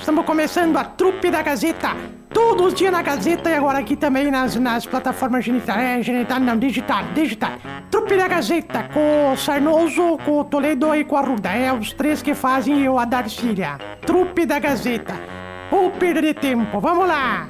Nós estamos começando a trupe da Gazeta. Todos os dias na Gazeta e agora aqui também nas, nas plataformas genital, é, genital, não, digital, digital. Trupe da Gazeta, com o Sarnoso, com o Toledo e com a Ruda. É os três que fazem eu a Darcília. Trupe da Gazeta. Ou perder tempo, vamos lá!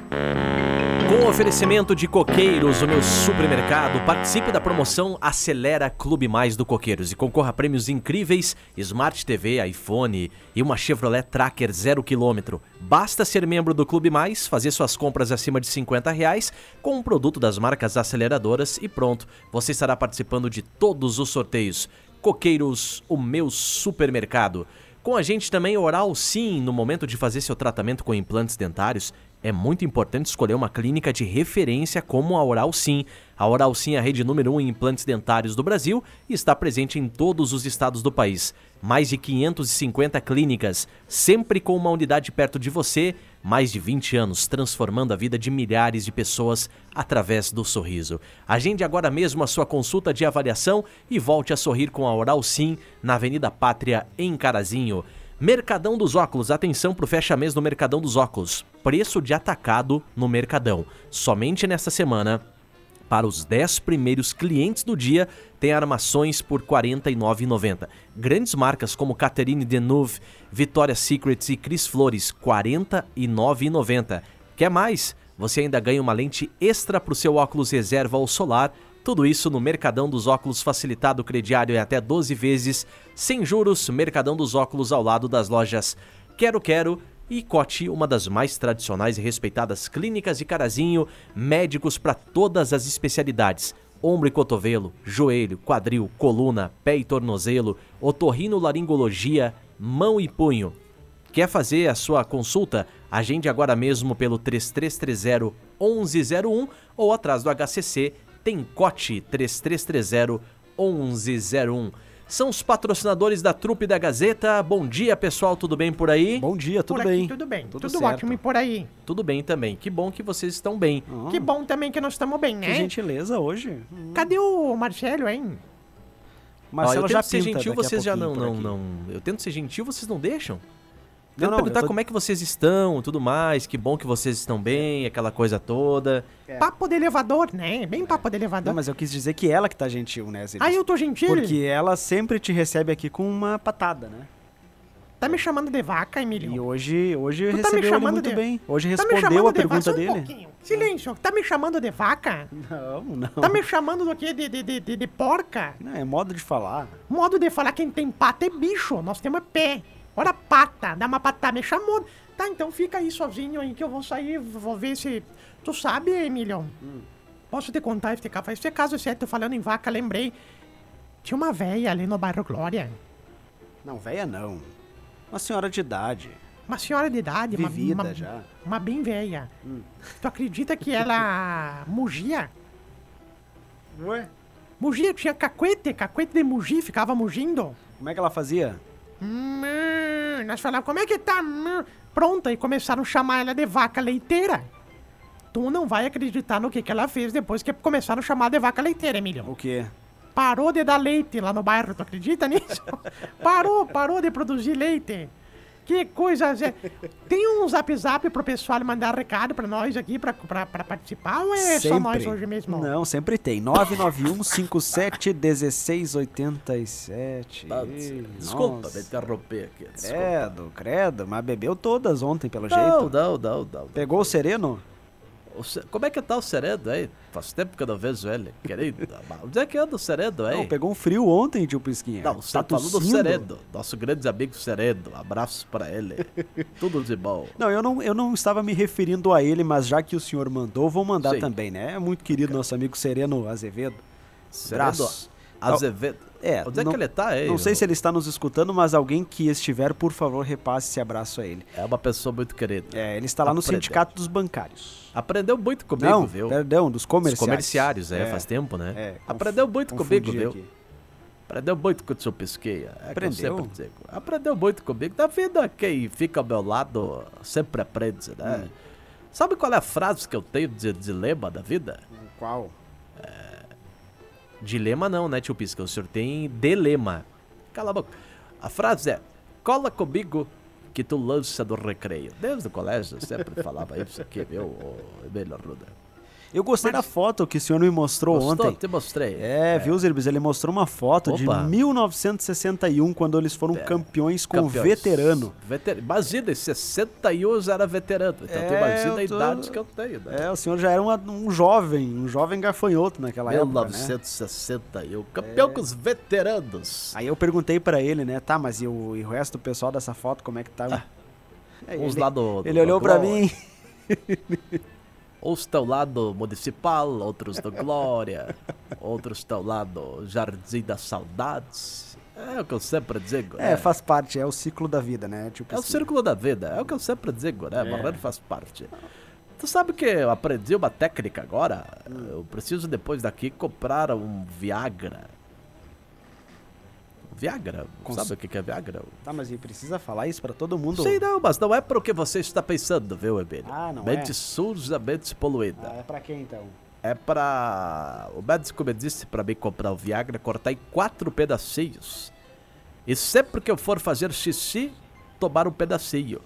Com oferecimento de Coqueiros, o meu supermercado, participe da promoção Acelera Clube Mais do Coqueiros e concorra a prêmios incríveis, Smart TV, iPhone e uma Chevrolet Tracker 0 km. Basta ser membro do Clube Mais, fazer suas compras acima de 50 reais com um produto das marcas aceleradoras e pronto, você estará participando de todos os sorteios. Coqueiros, o meu supermercado. Com a gente também Oral Sim, no momento de fazer seu tratamento com implantes dentários, é muito importante escolher uma clínica de referência como a Oral Sim. A Oral Sim é a rede número 1 um em implantes dentários do Brasil e está presente em todos os estados do país. Mais de 550 clínicas, sempre com uma unidade perto de você, mais de 20 anos transformando a vida de milhares de pessoas através do sorriso. Agende agora mesmo a sua consulta de avaliação e volte a sorrir com a Oral Sim na Avenida Pátria, em Carazinho. Mercadão dos Óculos, atenção pro fecha-mês no Mercadão dos Óculos. Preço de atacado no Mercadão. Somente nesta semana, para os 10 primeiros clientes do dia, tem armações por R$ 49,90. Grandes marcas como Catherine Deneuve, Victoria's Secrets e Cris Flores, R$ 49,90. Quer mais? Você ainda ganha uma lente extra para o seu óculos reserva ou solar tudo isso no Mercadão dos Óculos facilitado crediário em até 12 vezes, sem juros, Mercadão dos Óculos ao lado das lojas Quero Quero e Cote, uma das mais tradicionais e respeitadas clínicas de Carazinho, médicos para todas as especialidades. Ombro e cotovelo, joelho, quadril, coluna, pé e tornozelo, otorrinolaringologia, mão e punho. Quer fazer a sua consulta? Agende agora mesmo pelo 3330 1101 ou atrás do HCC tem Cote 3330 1101. São os patrocinadores da Trupe da Gazeta. Bom dia, pessoal, tudo bem por aí? Bom dia, tudo por bem? Aqui, tudo bem, tudo, tudo ótimo e por aí. Tudo bem também. Que bom que vocês estão bem. Ah, Que bom também que nós estamos bem, que né? gentileza hoje. Cadê o Marcelo, hein? Marcelo Ó, eu já tento ser gentil, vocês já não, não, não. Eu tento ser gentil, vocês não deixam? Não, perguntar tô- como é que vocês estão, tudo mais. Que bom que vocês estão bem, aquela coisa toda. É. Papo de elevador, né? Bem papo de elevador. Não, mas eu quis dizer que ela que tá gentil, né, Zilis? Ah, eu tô gentil? Porque ela sempre te recebe aqui com uma patada, né? Tá me chamando de vaca, Emílio? E hoje, hoje Tu tá me recebeu ele chamando muito de- bem. Hoje Tá respondeu a de pergunta um dele. pouquinho. Silêncio. Tá me chamando de vaca? Não, não. Tá me chamando do quê? De, de, de, de, de porca? Não, é modo de falar. Modo de falar quem tem pata é bicho. Nós temos pé. Ora, pata. Dá uma patada. Me chamou. Tá, então fica aí sozinho aí que eu vou sair. Vou ver se... Tu sabe, Emílio? Posso te contar esse caso? Esse caso certo, falando em vaca, lembrei. Tinha uma véia ali no bairro Glória. Não, velha não. Uma senhora de idade. Uma senhora de idade. uma- Vivida uma, já. Uma bem velha. Tu acredita que ela mugia? Ué? Mugia, tinha cacuete, cacuete de mugir, ficava mugindo. Como é que ela fazia? Nós falávamos, como é que tá? Pronta, e começaram a chamar ela de vaca leiteira. Tu não vai acreditar no que, que ela fez depois que começaram a chamar de vaca leiteira, Emílio. O quê? Parou de dar leite lá no bairro, tu acredita nisso? parou, parou de produzir leite. Que coisa. Zé. Tem um zap zap pro pessoal mandar recado pra nós aqui pra, pra, pra participar ou é só nós hoje mesmo? Não, sempre tem. 991 57 16 87. Ih, Desculpa nossa. me interromper aqui. Desculpa. Credo, credo. Mas bebeu todas ontem, pelo Não, jeito. não, não, não. Pegou o sereno? Como é que tá o Seredo aí? Faz tempo que eu não vejo ele, querido. Onde é que anda o Seredo aí? Não, pegou um frio ontem, tio Pisquinha. Não, você tá, falando do? Seredo, nosso grande amigo Seredo. Abraços pra ele. Tudo de bom. Não, eu não, eu não estava me referindo a ele, mas já que o senhor mandou, vou mandar Sim. também, né? É muito querido nosso amigo Sereno Azevedo. Braço. Azevedo. É, Onde é não- que ele tá? Não sei se ele está nos escutando, mas alguém que estiver, por favor, repasse esse abraço a ele. É uma pessoa muito querida. É, ele está lá no Aprendeu. Sindicato dos Bancários. Aprendeu muito comigo, não, viu? perdão, dos Os comerciários. comerciários, é, faz tempo, né? É, Aprendeu muito comigo, viu? aqui. Aprendeu muito com o seu Pisqueia. É Aprendeu? Aprendeu muito comigo. Na vida, quem fica ao meu lado sempre aprende, né? Hum. Sabe qual é a frase que eu tenho de dilema da vida? Qual? Dilema não, né, tio Pisca? O senhor tem dilema. Cala a boca. A frase é: cola comigo que tu lança do recreio. Desde o colégio sempre falava isso aqui, ô Emílio Arruda? Eu gostei da foto que o senhor me mostrou Gostou? ontem. Te mostrei. É, viu, Zirbis? Ele mostrou uma foto de Opa. 1961, quando eles foram campeões com Campeões. veterano. Veter... Imagina, em 61 já era veterano. Então tu É, imagina a eu tô- idade que eu tenho, né? É, o senhor já era uma- um jovem, um jovem gafanhoto naquela época, né? 1961, campeão com os veteranos. Aí eu perguntei pra ele, né? Tá, mas e o, e o resto do pessoal dessa foto, como é que tá? Aí Uns ele, lá do, do- ele olhou pra Glória. mim. Uns estão lá do Municipal, outros do Glória, outros estão lá do Jardim das Saudades. É o que eu sempre digo. É, né? faz parte, é o ciclo da vida, né? Tipo É o assim. círculo da vida, é o que eu sempre digo, né? É. Morrer faz parte. Tu sabe que eu aprendi uma técnica agora? Hum. Eu preciso depois daqui comprar um Viagra. Viagra? Cons- Sabe o que é Viagra? Tá, mas e precisa falar isso pra todo mundo? Sei não, mas não é pro que você está pensando, viu, Emílio? Ah, não mente é? suja, mente poluída. Ah, é pra quem então? É pra. O médico me disse pra mim comprar o Viagra, cortar em quatro pedacinhos. E sempre que eu for fazer xixi, tomar um pedacinho.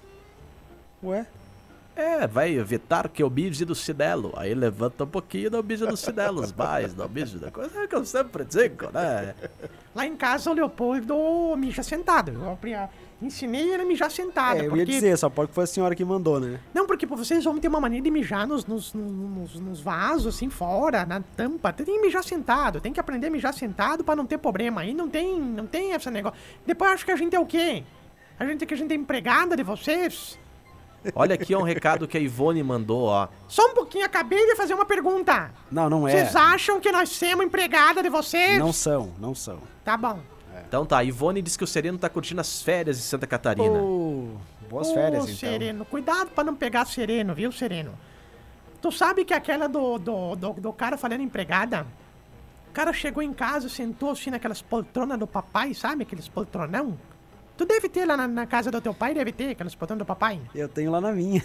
Ué? É, vai evitar que eu mije no chinelo. Aí levanta um pouquinho e não mija nos chinelos mais, não mija na coisa. É o que eu sempre digo, né? Lá em casa o Leopoldo mija sentado. Eu ensinei ele a mijar sentado. É, eu porque... ia dizer, só pode que foi a senhora que mandou, né? Não, porque vocês vão ter uma mania de mijar nos, nos, nos, nos vasos, assim, fora, na tampa. Tem que mijar sentado. Tem que aprender a mijar sentado pra não ter problema. Aí não tem, não tem esse negócio. Depois acho que a gente é o quê? A gente que a gente é empregada de vocês? Olha aqui um recado que a Ivone mandou, ó. Só um pouquinho, acabei de fazer uma pergunta. Não, não é. Vocês acham que nós somos empregada de vocês? Não são, não são. Tá bom. Então tá, a Ivone diz que o Sereno tá curtindo as férias em Santa Catarina. Ô, boas Ô, férias, então. Sereno, cuidado pra não pegar Sereno, viu, Sereno? Tu sabe que aquela do, do, do, do cara falando empregada? O cara chegou em casa, sentou assim naquelas poltronas do papai, sabe? Aqueles poltronão. Tu deve ter lá na, na casa do teu pai, deve ter aquelas poltronas do papai. Eu tenho lá na minha.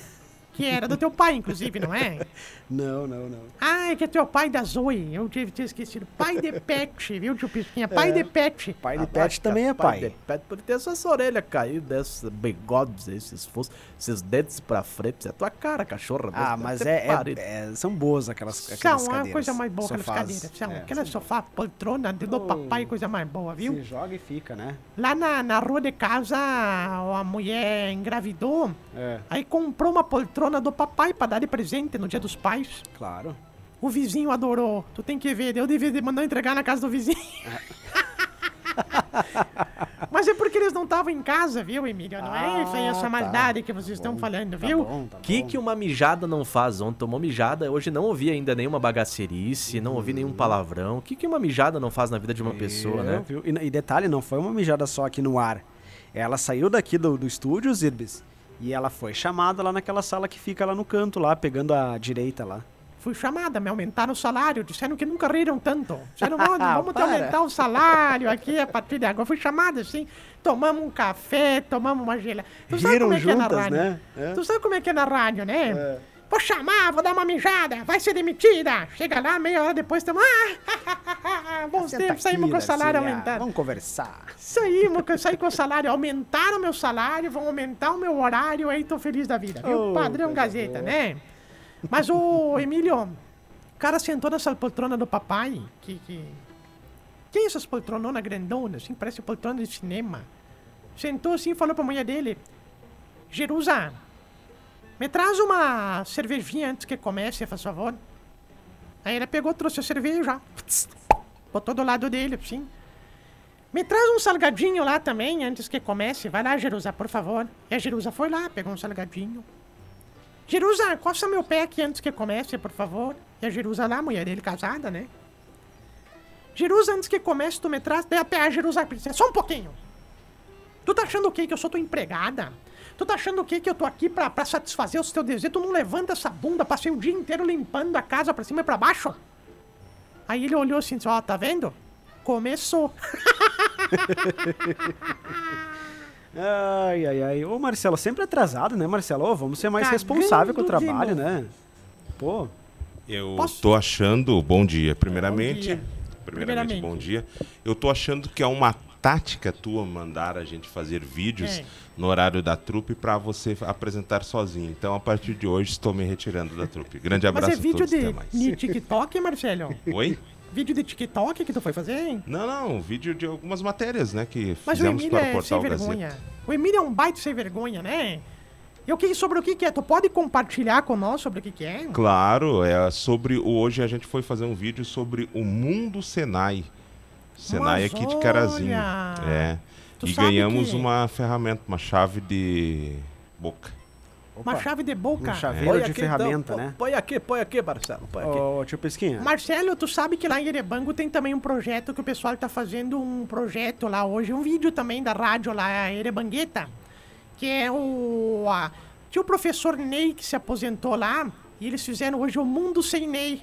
Que era do teu pai, inclusive, não é? Não, não, não. Ah, é que é teu pai da Zoe. Eu tive tinha esquecido. Pai de pet, viu, tio Pisquinha? Pai de pet. Pai de Ah, pet também é pai. de pet, por ter essas orelhas caídas, esses bigodes, esses fossos, esses dentes pra frente. É a tua cara, cachorra. Ah, mas é, é- é- São boas aquelas, aquelas São cadeiras. a coisa mais boa, aquelas Sofás. cadeiras. São É, aquelas sofá, poltrona do Oh. papai, coisa mais boa, viu? Se joga e fica, né? Lá na, na rua de casa, a mulher engravidou, É, aí comprou uma poltrona do papai pra dar de presente no dia dos pais. claro. O vizinho adorou. Tu tem que ver, eu devia de mandar entregar na casa do vizinho. Mas é porque eles não estavam em casa, viu, Emílio? Não é isso aí, Ah, essa tá. maldade que vocês estão falando, Tá viu? bom, tá O que, bom. que uma mijada não faz? Ontem tomou mijada, hoje não ouvi ainda nenhuma bagacerice, não ouvi nenhum palavrão. O que, que uma mijada não faz na vida de uma pessoa, É, né? viu? E, e detalhe, não foi uma mijada só aqui no ar. Ela saiu daqui do, do estúdio, Zirbis, e ela foi chamada lá naquela sala que fica lá no canto, lá, pegando a direita lá. Fui chamada, me aumentaram o salário, disseram que nunca riram tanto. Disseram, vamos, vamos te aumentar o salário aqui a partir de agora. Fui chamada assim, tomamos um café, tomamos uma gelada. Tu sabe Riram como é que é na rádio? né? É. Tu sabe como é que é na rádio, né? Vou chamar, vou dar uma mijada, vai ser demitida. Chega lá, meia hora depois, estamos... Ah, bons Senta tempos, saímos aqui, com o salário ah, aumentado. Vamos conversar. Saímos, saí com o salário, aumentaram o meu salário, vão aumentar o meu horário, aí tô feliz da vida, viu? Oh, Padrão Gazeta, boa. né? Mas o Emílio, o cara sentou nessa poltrona do papai, que... que... Quem é essas poltrononas grandonas, assim, parece poltrona de cinema? Sentou assim e falou pra mulher dele, Jerusa, me traz uma cervejinha antes que comece, faz favor. Aí ela pegou, trouxe a cerveja, botou do lado dele, assim. Me traz um salgadinho lá também, antes que comece. Vai lá, Jerusa, por favor. E a Jerusa foi lá, pegou um salgadinho. Jerusa, coça meu pé aqui antes que comece, por favor. E a Jerusa lá, mulher dele casada, né? Jerusa, antes que comece, tu me traz. Daí a pé, a Jerusa, princesa, só um pouquinho. Tu tá achando o quê? Que eu sou tua empregada? Tu tá achando o quê? Que eu tô aqui pra, pra satisfazer os teus desejos? Tu não levanta essa bunda, passei o dia inteiro limpando a casa pra cima e pra baixo? Aí ele olhou assim, disse, ó, tá vendo? Começou. Ai, ai, ai. Ô, Marcelo, sempre atrasado, né, Marcelo? Ô, vamos ser mais Cagando responsável com o trabalho, né? Pô, Eu Posso? tô achando, bom dia, primeiramente, dia. primeiramente, Primeiramente. bom dia. Eu tô achando que é uma tática tua mandar a gente fazer vídeos É. no horário da trupe pra você apresentar sozinho. Então, a partir de hoje, estou me retirando da trupe. Grande Mas abraço é vídeo todos, de, de TikTok, Marcelo? Oi? Vídeo de TikTok que tu foi fazer, hein? Não, não, vídeo de algumas matérias, né, que Mas o fizemos para o é sem Portal vergonha. Gazeta. O Emílio é um baita sem vergonha, né? Eu que sobre o que, que é? Tu pode compartilhar com nós sobre o que, que é? Claro, é sobre o hoje a gente foi fazer um vídeo sobre o mundo Senai. Senai Mas aqui de Carazinho. olha! É. Tu e ganhamos que- uma ferramenta, uma chave de boca. Uma chave de boca. Um chaveiro de ferramenta, então, né? Põe aqui, põe aqui, Marcelo. Põe aqui. Ô, tio Pesquinha. Marcelo, tu sabe que lá em Erebango tem também um projeto que o pessoal tá fazendo um projeto lá hoje, um vídeo também da rádio lá, Erebangueta, que é o... A, tinha o professor Ney que se aposentou lá, e eles fizeram hoje o Mundo Sem Ney.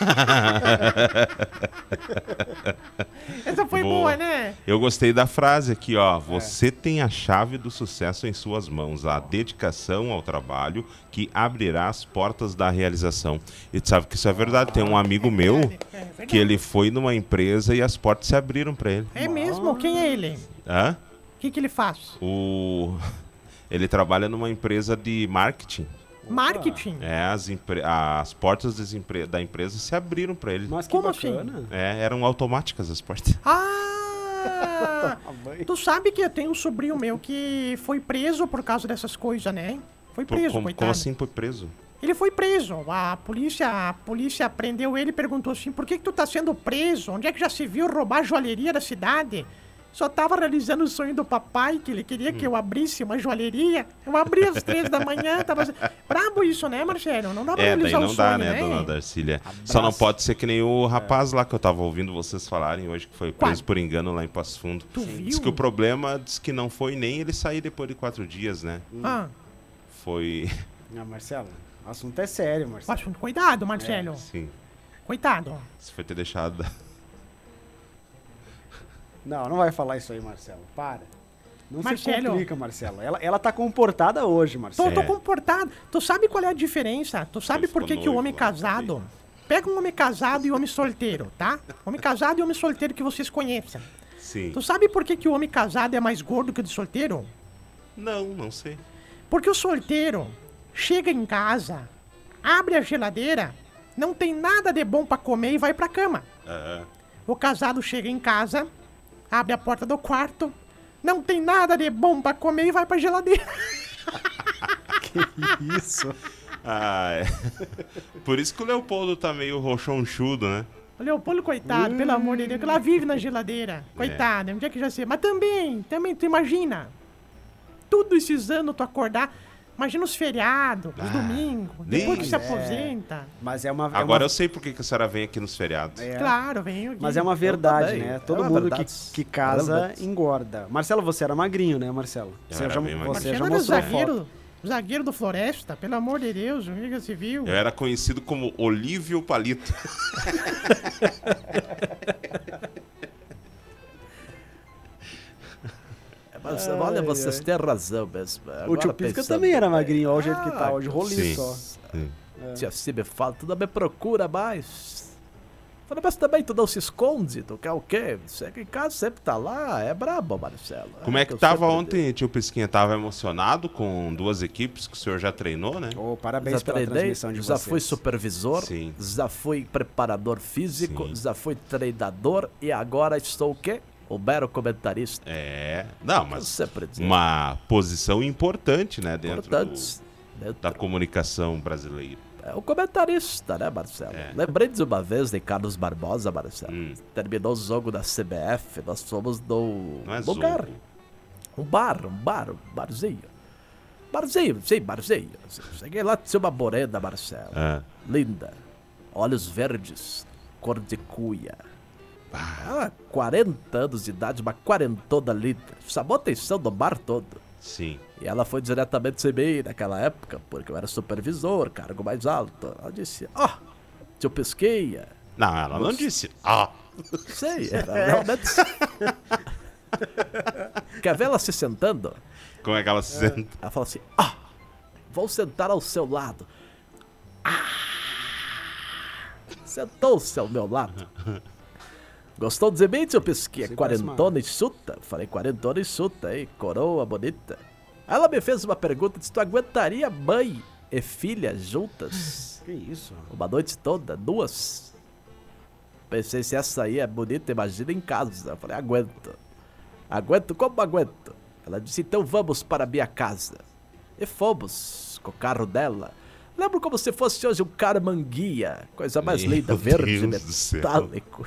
Essa foi boa, Boa. né? Eu gostei da frase aqui, ó. Você tem a chave do sucesso em suas mãos, a dedicação ao trabalho que abrirá as portas da realização. E tu sabe que isso é verdade. Tem um amigo meu é que ele foi numa empresa e as portas se abriram para ele. É mesmo? Quem é ele? Hã? O que, que ele faz? O ele trabalha numa empresa de marketing. Marketing. É, as, as portas empre- da empresa se abriram para ele. Mas que Como assim? bacana. É, eram automáticas as portas. Ah! tu sabe que eu tenho um sobrinho meu que foi preso por causa dessas coisas, né? Foi Por- preso, como, coitado. como assim foi preso? Ele foi preso. A polícia, a polícia prendeu ele e perguntou assim: por que, que tu tá sendo preso? Onde é que já se viu roubar joalheria da cidade? Só tava realizando o sonho do papai, que ele queria que eu abrisse uma joalheria. Eu abri às três da manhã, tava. Brabo isso, né, Marcelo? Não dá pra É, daí realizar não o dá, sonho, né, né? dona Darcília? Só não pode ser que nem o rapaz lá que eu tava ouvindo vocês falarem hoje, que foi preso Qual? por engano lá em Passo Fundo. Tu Diz viu? que o problema diz que não foi nem ele sair depois de quatro dias, né? Ah, Foi. Ah, Marcelo, o assunto é sério, Marcelo. mas cuidado, Marcelo. Sim. Coitado. Isso foi ter deixado. Não, não vai falar isso aí, Marcelo. Para. Não se Marcelo. complica, Marcelo. Ela, ela tá comportada hoje, Tô, Marcelo. tô É. comportado. Tu sabe qual é a diferença? Tu sabe por que, que o homem lá, casado. Pega um homem casado e um homem solteiro, tá? Homem casado e homem solteiro que vocês conheçam. Sim. Tu sabe por que, que o homem casado é mais gordo que o de solteiro? Não, não sei. Porque o solteiro chega em casa, abre a geladeira, não tem nada de bom pra comer e vai pra cama. Ah, O casado chega em casa, abre a porta do quarto, não tem nada de bom pra comer e vai pra geladeira. Isso. ah, é. Por isso que o Leopoldo tá meio rochonchudo, né? O Leopoldo, coitado, pelo amor de Deus, que ela vive na geladeira. Coitado, onde é que já sei? Mas também, também, tu imagina. Tudo esses anos tu acordar. Imagina os feriados, os Ah, domingos, depois que se aposenta. Mas é uma. é Agora uma- eu sei por que que a senhora vem aqui nos feriados. é- Claro, venho aqui. Mas é uma verdade, também. né? É Todo uma mundo verdade. que, que casa Verdade. engorda. Marcelo, você era magrinho, né, Marcelo? Eu Você era já, você Marcelo já era mostrou foto. zagueiro, zagueiro do Floresta, pelo amor de Deus, o que você viu? Eu era conhecido como Olívio Palito. Mas, olha, vocês têm razão mesmo. O Agora tio Pisca também era magrinho, olha o jeito que tá. Ah, Hoje rolinho Sim. só. Sim. Tia, se me fala, tu não me procura mais. Falei, mas também tu não se esconde, tu quer o quê? Você aqui em casa sempre tá lá, é brabo, Marcelo. Como é que eu tava ontem, tio Pisquinha? Tava emocionado com duas equipes que o senhor já treinou, né? Digo. parabéns Já pela treinei, transmissão de já vocês. fui supervisor, Sim. já fui preparador físico, Sim. já fui treinador e agora estou o quê? O mero comentarista. É. Não, mas uma posição importante, né? Dentro do-. Dentro- da comunicação brasileira. É o comentarista, né, Marcelo? É. Lembrei de uma vez de Carlos Barbosa, Marcelo. Hum. Terminou o jogo da CBF, nós fomos no Não é lugar. jogo. Um bar, um bar, um barzinho. Barzinho, sim, barzinho. Cheguei lá, tinha uma morena, Marcelo. Ah, Linda. Olhos verdes, cor de cuia. Ela, 40 anos de idade, uma quarentona linda. Chamou a atenção do bar todo. sim. E ela foi diretamente sem mim naquela época, porque eu era supervisor, cargo mais alto. Ela disse, ó, tio Pesqueia. Não, ela não disse. Ah, Sei, era realmente... Quer ver ela se sentando? como é que ela se sente? Ela falou assim, ó, vou sentar ao seu lado. Ah! Sentou-se ao meu lado. Gostou de mim, tio Pisquinha? Sim, parece uma- Quarentona e chuta? Falei quarentona e chuta, hein? Coroa bonita. Ela me fez uma pergunta se tu aguentaria mãe e filha juntas Que isso? uma noite toda, duas. Pensei se essa aí é bonita, imagina em casa. Falei, aguento. Aguento como aguento. Ela disse, então vamos para a minha casa. E fomos com o carro dela. Lembro como se fosse hoje um caramanguia. Coisa mais Meu linda, verde, Deus metálico.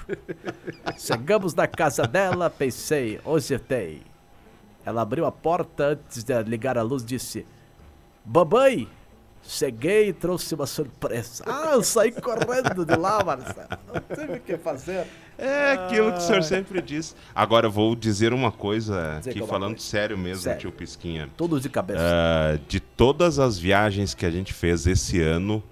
Chegamos na casa dela, pensei, hoje tem. Ela abriu a porta antes de ligar a luz disse: Babãe, cheguei e trouxe uma surpresa. Ah, eu saí correndo de lá, Marcelo. Não tive o que fazer. É aquilo que o senhor sempre diz. Agora eu vou dizer uma coisa Dizer aqui, é falando coisa. sério mesmo, Sério. tio Pisquinha. Tudo de cabeça. Ah, de todas as viagens que a gente fez esse ano,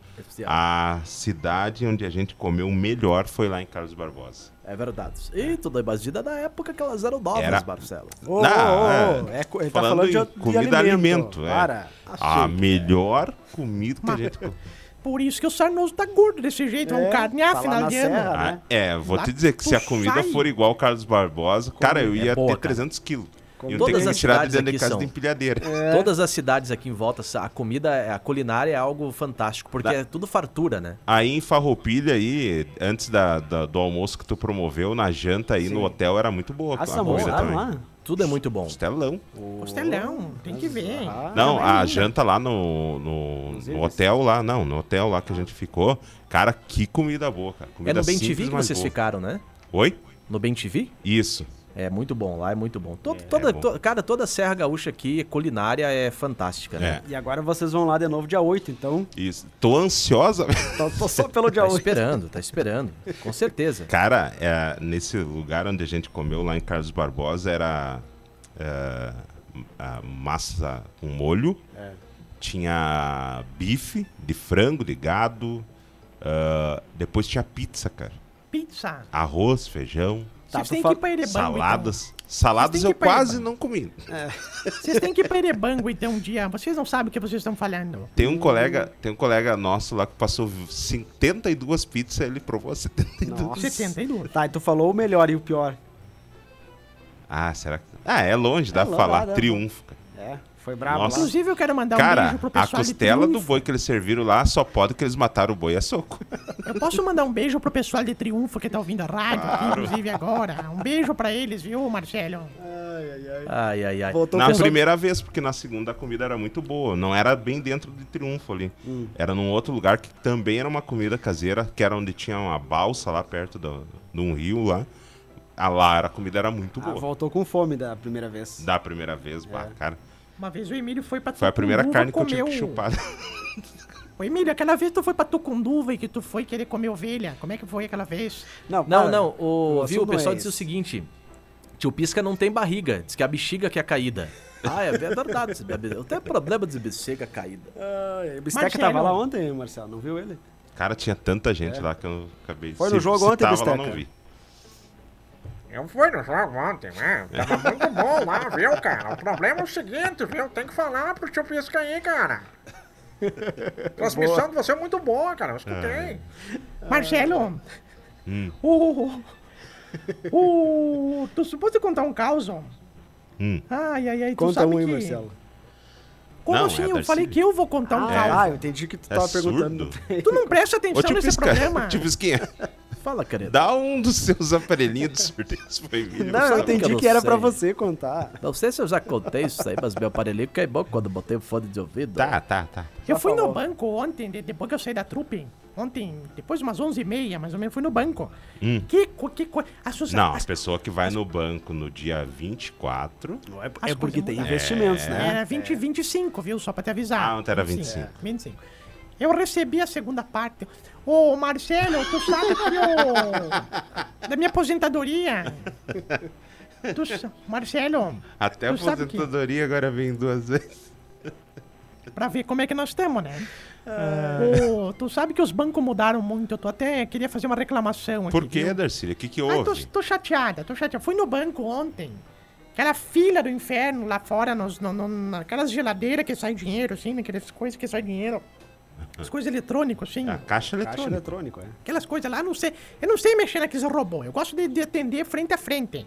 A cidade onde a gente comeu melhor foi lá em Carlos Barbosa. É verdade. E tudo imagina na época que elas eram novas, Era- Marcelo. Ô, Não, ô, ô, é. é ele tá Falando falando de, de comida alimento. alimento, é. Para. A melhor comida que a gente comeu. Por isso que o Sarnoso tá gordo desse jeito, é um É, carnear tá final na de serra, ano. né? Ah, é, vou Lá te dizer que se a comida sai. for igual o Carlos Barbosa, cara, eu é ia boa, ter cara. 300 quilos. Como Eu todas tenho que tirar de cidades dentro de aqui casa são. de empilhadeira. Todas as cidades aqui em volta, a comida, a culinária é algo fantástico, porque Dá- é tudo fartura, né? Aí em Farroupilha aí, antes da, da- do almoço que tu promoveu, na janta aí no hotel era muito boa Ah, a comida moraram também. lá? Tudo é muito bom. Costelão. Costelão, tem que ver. Ah, Não, Ah, a janta lá no, no, no hotel lá, não, no hotel lá que a gente ficou. Cara, que comida boa, cara. É Comida no Bem TV que vocês boa. ficaram, né? Oi? No Bem TV? Isso. É muito bom, lá é muito bom. Todo, toda, bom. to- cara, toda a Serra Gaúcha aqui, culinária é fantástica, né? É. E agora vocês vão lá de novo dia 8, então. Isso. Tô ansiosa. Tô, tô só pelo dia Tá 8. esperando, tá esperando. Com certeza. Cara, é, nesse lugar onde a gente comeu lá em Carlos Barbosa era é, a massa com molho, É. tinha bife de frango, de gado, ah, depois tinha pizza, cara. Pizza. Arroz, feijão, Vocês têm que ir pra Erebango, saladas. Saladas Vocês têm eu pra quase não comi. então. Vocês têm que ir pra Erebango, então, um dia. Vocês não sabem o que vocês estão falando. Tem um colega, tem um colega nosso lá que passou 72 pizzas, ele provou 72. Nossa. 72. Tá, e tu falou o melhor e o pior. Ah, será que. Ah, é longe, dá É pra longe, falar. dá, dá. Triunfo, cara. É, foi brabo Nossa. Inclusive, eu quero mandar um Cara, beijo pro a pessoal de costela do Triunfo. boi que eles serviram lá, só pode que eles mataram o boi a soco. Eu posso mandar um beijo pro pessoal de Triunfo que tá ouvindo a rádio, aqui, inclusive agora. Um beijo pra eles, viu, Marcelo? Ai, ai, ai. Voltou na primeira vez, porque na segunda a comida era muito boa. Não era bem dentro de Triunfo ali. Hum. Era num outro lugar que também era uma comida caseira, que era onde tinha uma balsa lá perto do, de um rio lá. Ah, lá era, a comida era muito Ah, boa. voltou com fome da primeira vez. Da primeira vez, bah, É. cara. Uma vez o Emílio foi pra Foi a primeira carne que eu tive que chupar. Ô, Emílio, aquela vez tu foi pra Tucunduva e que tu foi querer comer ovelha. Como é que foi aquela vez? Não, para. não, o, o viu, o pessoal é disse o seguinte: tio Pisca não tem barriga, diz que é a bexiga que é caída. Ah, é verdade. Eu tenho problema de bexiga caída. Ai, o Bisteca tava lá ontem, Marcelo, não viu ele? Cara, tinha tanta gente lá que eu acabei. É. Foi no jogo se ontem, tava lá, Bisteca? não vi. Eu fui no jogo ontem, né? Tava muito bom lá, viu, cara? O problema é o seguinte, viu? Tem que falar pro tio Pisca aí, cara. Transmissão de você é muito boa, cara. Eu escutei. Marcelo! Hum. O. O. Tu suposto contar um caos? ó? Hum. Ai, ai, ai. Tu Conta sabe um aí, que... Marcelo. Como Não, assim? é eu falei que eu vou contar um caos. Ah, eu entendi que tu É tava perguntando. surdo? Tu não presta atenção nesse programa. tio Pisquinha, Fala, querido. dá um dos seus aparelhinhos de surpresa pro Emílio. Não, eu entendi que era pra você contar. Não sei se eu já contei isso aí, mas meu aparelhinho queimou quando botei o fone de ouvido. Tá, tá, tá. Eu Já fui no banco ontem, de- depois que eu saí da trupe. Ontem, depois de umas 11h30, mais ou menos, fui no banco. Hum. Que, co- que coisa. Assusta... Não, a as- pessoa que vai no banco no dia 24. Não é, As é porque tem investimentos, né? Era 20 e 25, viu? Só pra te avisar. Ah, ontem era 25. 25. Eu recebi a segunda parte. Ô, Marcelo, tu sabe que eu... Da minha aposentadoria. Tu, Marcelo, Até a sabe que- aposentadoria agora vem duas vezes. pra ver como é que nós estamos, né? Ah. Ô, tu sabe que os bancos mudaram muito. Eu tô até queria fazer uma reclamação aqui. Por quê? Darcília? O que, que Ai, tô, houve? tô chateada, tô chateada. Fui no banco ontem. Aquela fila do inferno lá fora, nos, no, no- naquelas geladeiras que sai dinheiro, assim, naquelas coisas que sai dinheiro. As coisas eletrônicas, assim. A caixa Caixa eletrônica. eletrônico, é. Aquelas coisas lá, não sei. Eu não sei mexer naqueles robôs. Eu gosto de, de atender frente a frente.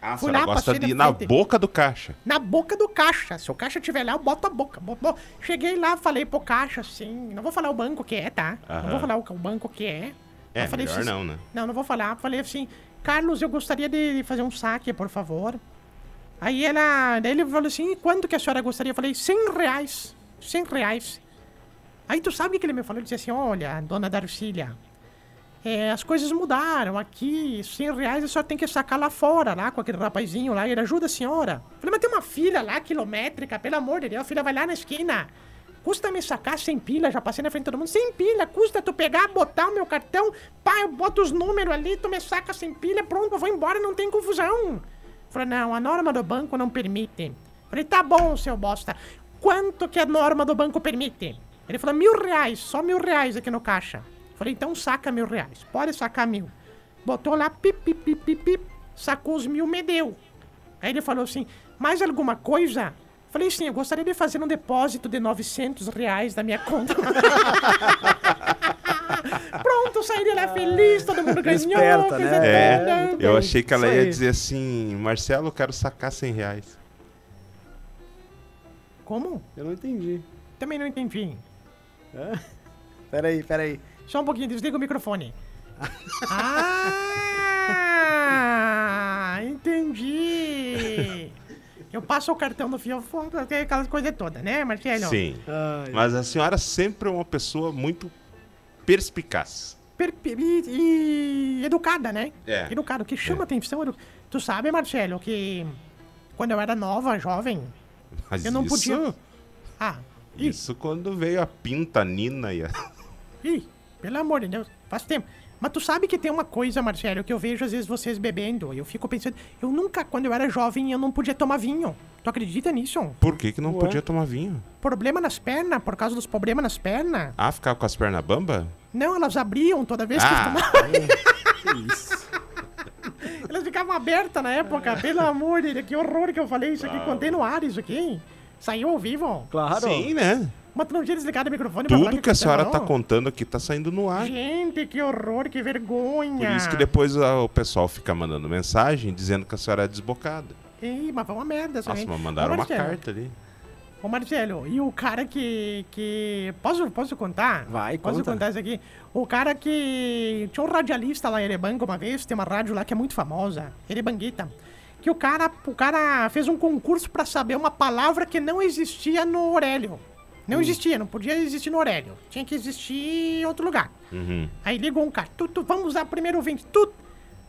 Ah, Fui lá, gosta de ir na boca do caixa. Na boca do caixa. Se o caixa estiver lá, eu boto a boca. Bo- bo- Cheguei lá, falei pro caixa assim. Não vou falar o banco que é, tá? Não vou falar o, o banco que é. É, Eu falei melhor assim, não, né? Não, não vou falar. Falei assim, Carlos, eu gostaria de fazer um saque, por favor. Aí ela. Daí ele falou assim, "E quanto que a senhora gostaria? Eu falei, 100 reais. 100 reais. Aí tu sabe o que ele me falou? Ele disse assim, olha, dona Darcília, é, as coisas mudaram aqui, 100 reais a senhora tem que sacar lá fora, lá com aquele rapazinho lá, ele ajuda a senhora. Eu falei, mas tem uma fila lá, quilométrica, pelo amor de Deus, a fila vai lá na esquina. Custa me sacar sem pila, já passei na frente de todo mundo, sem pilha, custa tu pegar, botar o meu cartão, pá, eu boto os números ali, tu me saca sem pilha, pronto, eu vou embora, não tem confusão. Falei, não, a norma do banco não permite. Falei, tá bom, seu bosta, quanto que a norma do banco permite? Ele falou, mil reais, só mil reais aqui no caixa. Eu falei, então saca mil reais, pode sacar mil. Botou lá, pip, pip, pip, pip, pip, sacou os mil, me deu. Aí ele falou assim, mais alguma coisa? Falei, sim, eu gostaria de fazer um depósito de 900 reais da minha conta. Pronto, saí de lá feliz, todo mundo ganhou. Esperta, né? É, eu achei que ela ia dizer assim, Marcelo, eu quero sacar 100 reais. Como? Eu não entendi. Também não entendi. Peraí, peraí. Só um pouquinho, desliga o microfone. ah, entendi. Eu passo o cartão no fiofó, aquelas coisas todas, né, Marcelo? Sim. Ai, Mas a senhora sempre é uma pessoa muito perspicaz. Per- e, e educada, né? É. Educada. O que chama atenção é... do- Tu sabe, Marcelo, que quando eu era nova, jovem... Mas Eu não isso, podia- Ah, ih, Isso quando veio a pinta Nina e a... ih, pelo amor de Deus, faz tempo. Mas tu sabe que tem uma coisa, Marcelo, que eu vejo às vezes vocês bebendo. Eu fico pensando... Eu nunca, quando eu era jovem, eu não podia tomar vinho. Tu acredita nisso? Por que, que não Ué? podia tomar vinho? Problema nas pernas, por causa dos problemas nas pernas. Ah, ficava com as pernas bamba? Não, elas abriam toda vez que Ah. eu tomava. que isso. Elas ficavam abertas na época, pelo amor de Deus, que horror que eu falei isso aqui, contei no ar isso aqui. Saiu ao vivo. Claro. Sim, né? Mas tu não tinha desligado o microfone pra falar Tudo que a senhora tá falou? contando aqui tá saindo no ar. Gente, que horror, que vergonha. Por isso que depois ah, o pessoal fica mandando mensagem dizendo que a senhora é desbocada. Ih, mas foi uma merda isso Nossa, aí. mas mandaram Ô, uma Marcelo, carta ali. Ô, Marcelo, e o cara que... que... Posso, posso contar? Vai, Posso conta. contar isso aqui? O cara que... Tinha um radialista lá em Erebango uma vez, tem uma rádio lá que é muito famosa, Erebanguita, que o cara, o cara fez um concurso pra saber uma palavra que não existia no Aurélio. Não existia, não podia existir no Aurélio. Tinha que existir em outro lugar. Uhum. Aí ligou um cara, tu, tu, vamos usar primeiro ouvinte, tu,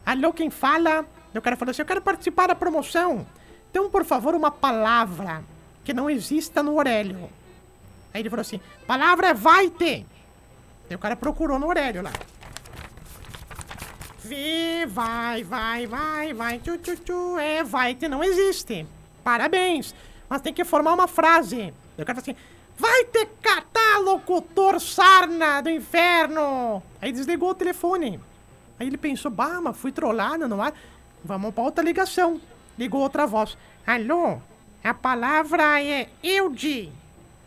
alô, quem fala? O cara falou assim, eu quero participar da promoção. Então, por favor, uma palavra que não exista no Aurélio. Aí ele falou assim, palavra é vai ter. Aí o cara procurou no Aurélio lá. Vê, vai, vai, vai, vai, tchu, tchu, tchu, é, vai ter, não existe. Parabéns, mas tem que formar uma frase. Aí o cara falou assim, vai ter catar locutor sarna do inferno. Aí desligou o telefone. Aí ele pensou, bah, mas fui trollado no ar. Vamos pra outra ligação. Ligou outra voz. Alô, a palavra é Eude.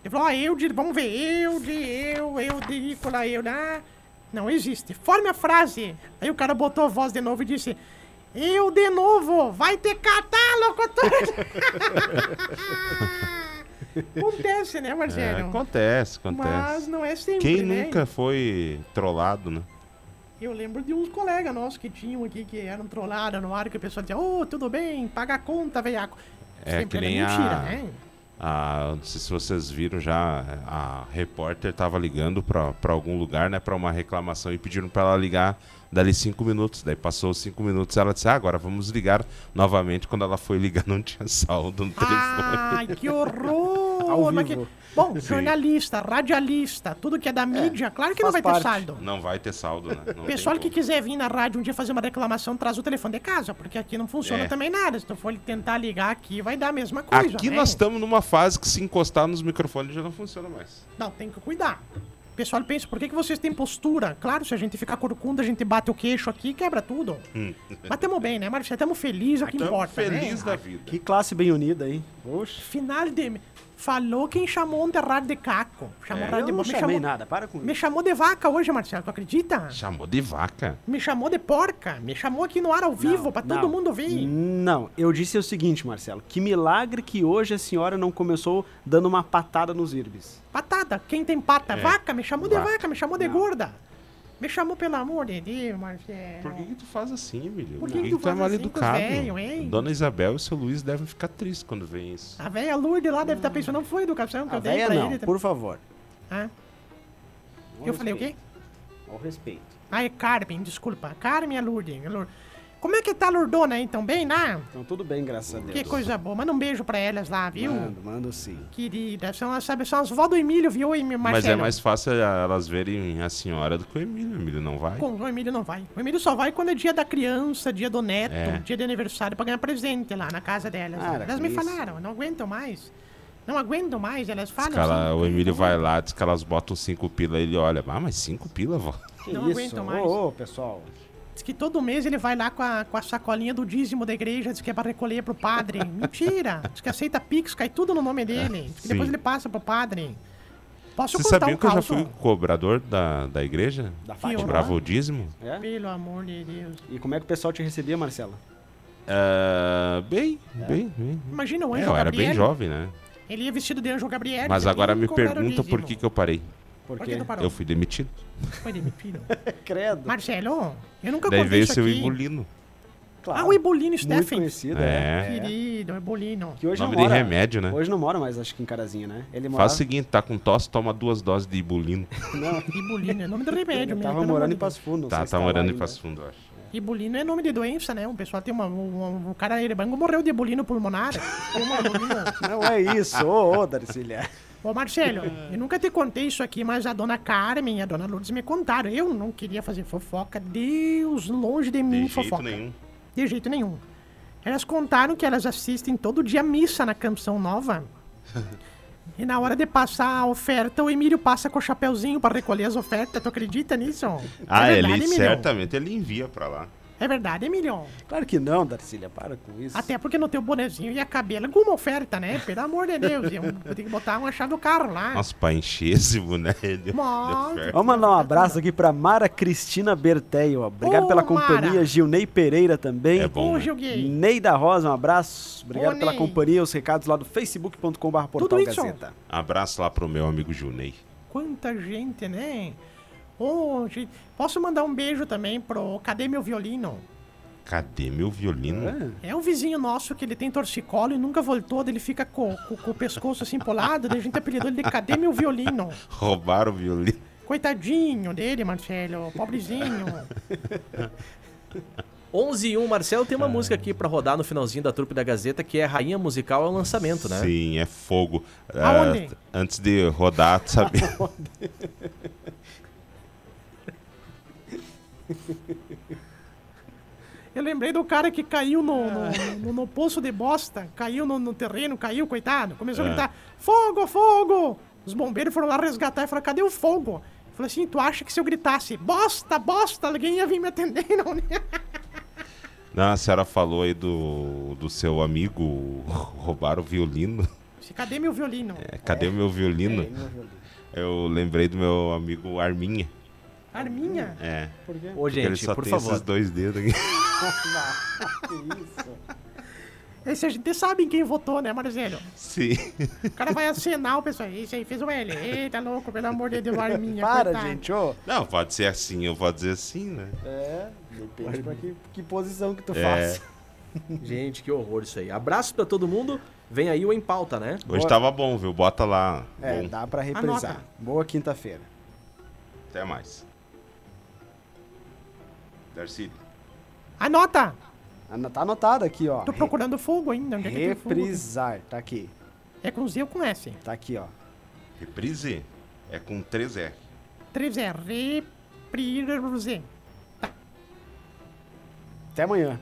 Ele falou, ó, Eude, vamos ver, Eude, eu, Euderícola, eu, ah, não existe. Forme a frase. Aí o cara botou a voz de novo e disse, eu de novo, vai ter catálogo. acontece, né, É, Marcelo? acontece, acontece. Mas não é sempre, Quem né? nunca foi trollado, né? Eu lembro de uns colegas nossos que tinham aqui que eram trollados no ar, que a pessoa dizia, ô, tudo bem, paga a conta, veiaco. É Sempre que nem a- mentira, né? Ah, não sei se vocês viram já, a repórter tava ligando pra algum lugar, né, pra uma reclamação e pediram pra ela ligar dali cinco minutos. Daí passou cinco minutos ela disse, ah, agora vamos ligar novamente. Quando ela foi ligar, não tinha saldo no telefone. Ai, que horror! Ao que- vivo. Bom, jornalista, radialista, tudo que é da mídia, claro que não vai faz ter parte. saldo. Não vai ter saldo, né? Não Pessoal tem que como. quiser vir na rádio um dia fazer uma reclamação, traz o telefone de casa, porque aqui não funciona É. também nada. Se tu for tentar ligar aqui, vai dar a mesma coisa. Aqui né? nós estamos numa fase que se encostar nos microfones já não funciona mais. Não, tem que cuidar. O pessoal pensa, por que, que vocês têm postura? Claro, se a gente ficar corcunda, a gente bate o queixo aqui e quebra tudo. Mas tamo bem, né, Marcia? Tamo felizes, é o que Estamos importa, felizes né? da vida. Que classe bem unida, hein? Poxa. Final de... Falou quem chamou um terrário de caco. Chamou É, terrário de Eu não me chamei chamou, nada, para com me isso. chamou de vaca hoje, Marcelo, tu acredita? Chamou de vaca. Me chamou de porca. Me chamou aqui no ar ao vivo pra todo mundo ver. Não, eu disse o seguinte, Marcelo. Que milagre que hoje a senhora não começou dando uma patada nos irbes. Patada. Quem tem pata? É, Vaca. Me chamou de vaca. vaca. Me chamou de Não. gorda. Me chamou pelo amor de Deus, Marcelo. Por que, que tu faz assim, Emílio? Por que que tu é faz mal assim educado? hein? Dona Isabel e o seu Luiz devem ficar tristes quando veem isso. A velha Lourdes lá deve estar pensando, não foi educação que A eu dei pra não, ele. por favor. Ah, eu falei o quê? respeito. Ao respeito. Ah, é Carmen, desculpa. Carmen é Lourdes. é Lourdes. Como é que tá a Lourdona aí? Tão bem, né? Então tudo bem, graças a Deus. Que coisa boa. Manda um beijo pra elas lá, viu? Mando, mando sim. Querida, são, as- sabe, são as vó do Emílio, viu, Em- Marcelo? Mas é mais fácil elas verem a senhora do que o Emílio. O Emílio não vai. Com, o Emílio não vai. O Emílio só vai quando é dia da criança, dia do neto, É. dia de aniversário, pra ganhar presente lá na casa delas. Para elas me isso. falaram, não aguentam mais. Não aguentam mais, elas falam. ela- assim, o Emílio vai lá, diz que elas botam cinco pila ele olha. Ah, mas cinco pila, vó. Que Não isso? aguento mais. Ô, ô, pessoal. Diz que todo mês ele vai lá com a, com a sacolinha do dízimo da igreja, diz que é pra recolher pro padre. Mentira! Diz que aceita Pix, cai tudo no nome dele. Diz que sim. depois ele passa pro padre. Posso Você contar sabia um que eu já fui cobrador da, da igreja? Da Que Fátima. Cobrava o dízimo? É? Pelo amor de Deus. E como é que o pessoal te recebia, Marcelo? Ah, bem, bem, bem. Imagina o É, anjo eu era Gabriel. bem jovem, né? Ele ia vestido de anjo Gabriel. Mas ele agora me o pergunta por dízimo. que, que eu parei. Por Por quê? que tu parou? Eu fui demitido. Foi demitido. Credo. Marcelo, eu nunca Daí contei veio seu aqui. Ibolino. Claro. Ah, o Ebolino Muito Steffen. conhecido, é. É. Querido, o Ebolino. Que hoje Nome não de mora. remédio, né? Hoje não mora mais, acho que em Carazinho, né? Ele morava... Faz o seguinte, tá com tosse, toma duas doses de Ibolino. Não, Ebolino é nome do remédio, ele mesmo, tava pelo amor morando de em. Passo Fundo. Tá, tá morando em. Passo Fundo, eu acho. Ebolino é nome de doença, né? O pessoal tem uma. Um, um cara erebango morreu de ebolino pulmonar. Tem uma ebolino. Não é isso, ô, ô, Darcília. Ô, Marcelo, eu nunca te contei isso aqui, mas a dona Carmen e a dona Lourdes me contaram. Eu não queria fazer fofoca. Deus longe de mim, De jeito fofoca. nenhum. De jeito nenhum. Elas contaram que elas assistem todo dia missa na Canção Nova. E na hora de passar a oferta, o Emílio passa com o chapeuzinho pra recolher as ofertas. Tu acredita nisso? Ah, é verdade, ele Emílio? certamente ele envia pra lá. É verdade, Emílio? Claro que não, Darcília, para com isso. Até porque no teu bonezinho e a cabelo, alguma oferta, né? Pelo amor de Deus. Eu ter que botar uma chave do carro lá. Nossa, pra encher esse de- de oferta. Vamos mandar um abraço aqui pra Mara Cristina Berteio. Obrigado Ô, pela companhia. Mara. Gilney Pereira também. É bom, Ô, né? Ney da Rosa, um abraço. Obrigado Ô, pela Ney. companhia. Os recados lá do facebook.com.br portal isso. Gazeta. Abraço lá pro meu amigo Junei. Quanta gente, né? Gente, posso mandar um beijo também pro Cadê Meu Violino? Cadê meu violino? É. É um vizinho nosso que ele tem torcicolo e nunca voltou, ele fica com, com- com o pescoço assim pro lado, daí a gente apelidou ele de Cadê Meu Violino? Roubaram o violino. Coitadinho dele, Marcelo, pobrezinho. 11 e 1, Marcelo, tem uma música aqui pra rodar no finalzinho da trupe da Gazeta que é Rainha Musical ao lançamento, né? Sim, é fogo. Aonde? Ah, antes de rodar, tu sabe? Eu lembrei do cara que caiu no, no, no- no poço de bosta, caiu no, no terreno, caiu, coitado. Começou a É. gritar: Fogo, fogo! Os bombeiros foram lá resgatar e falaram: Cadê o fogo? Eu falei assim: Tu acha que se eu gritasse bosta, bosta, alguém ia vir me atender? Não, né? Não, a senhora falou aí do, do seu amigo roubaram o violino. Cadê meu violino? É, cadê o meu violino? Eu lembrei do meu amigo Arminha. Arminha? É. Por quê? Ô, Porque ele gente, só por tem favor. esses dois dedos aqui. Que isso? Esse a gente sabe em quem votou, né, Marcelo? Sim. O cara vai acenar o pessoal. Esse aí fez o L. Eita, louco, pelo amor de Deus, Arminha. Para, coitado. gente, ô. Não, pode ser assim, eu vou dizer assim, né? É, depende pra que, que posição que tu É. faz. Gente, que horror isso aí. Abraço pra todo mundo. Vem aí o Em Pauta, né? Hoje Boa. tava bom, viu? Bota lá. É, Bom. dá pra reprisar. Anota. Boa quinta-feira. Até mais. Darcy. Anota! Ano- Tá anotado aqui, ó. Tô procurando fogo ainda. Onde é que tem fogo? Reprisar. Tá aqui. É com Z ou com S? Tá aqui, ó. Reprise é com 3R. 3 é reprise. Até amanhã.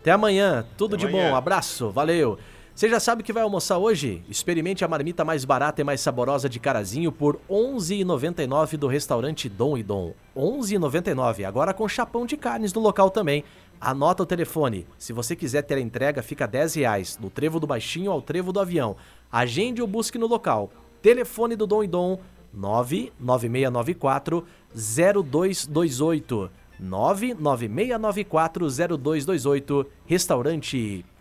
Até amanhã. Tudo Até de amanhã. bom. Abraço. Valeu. Você já sabe o que vai almoçar hoje? Experimente a marmita mais barata e mais saborosa de Carazinho por R$ 11,99 do restaurante Dom e Dom. R$ 11,99. Agora com chapão de carnes no local também. Anota o telefone. Se você quiser ter a entrega, fica 10 reais. Do trevo do baixinho ao trevo do avião. Agende ou busque no local. Telefone do Dom e Dom 99694 0228. 99694 0228. Restaurante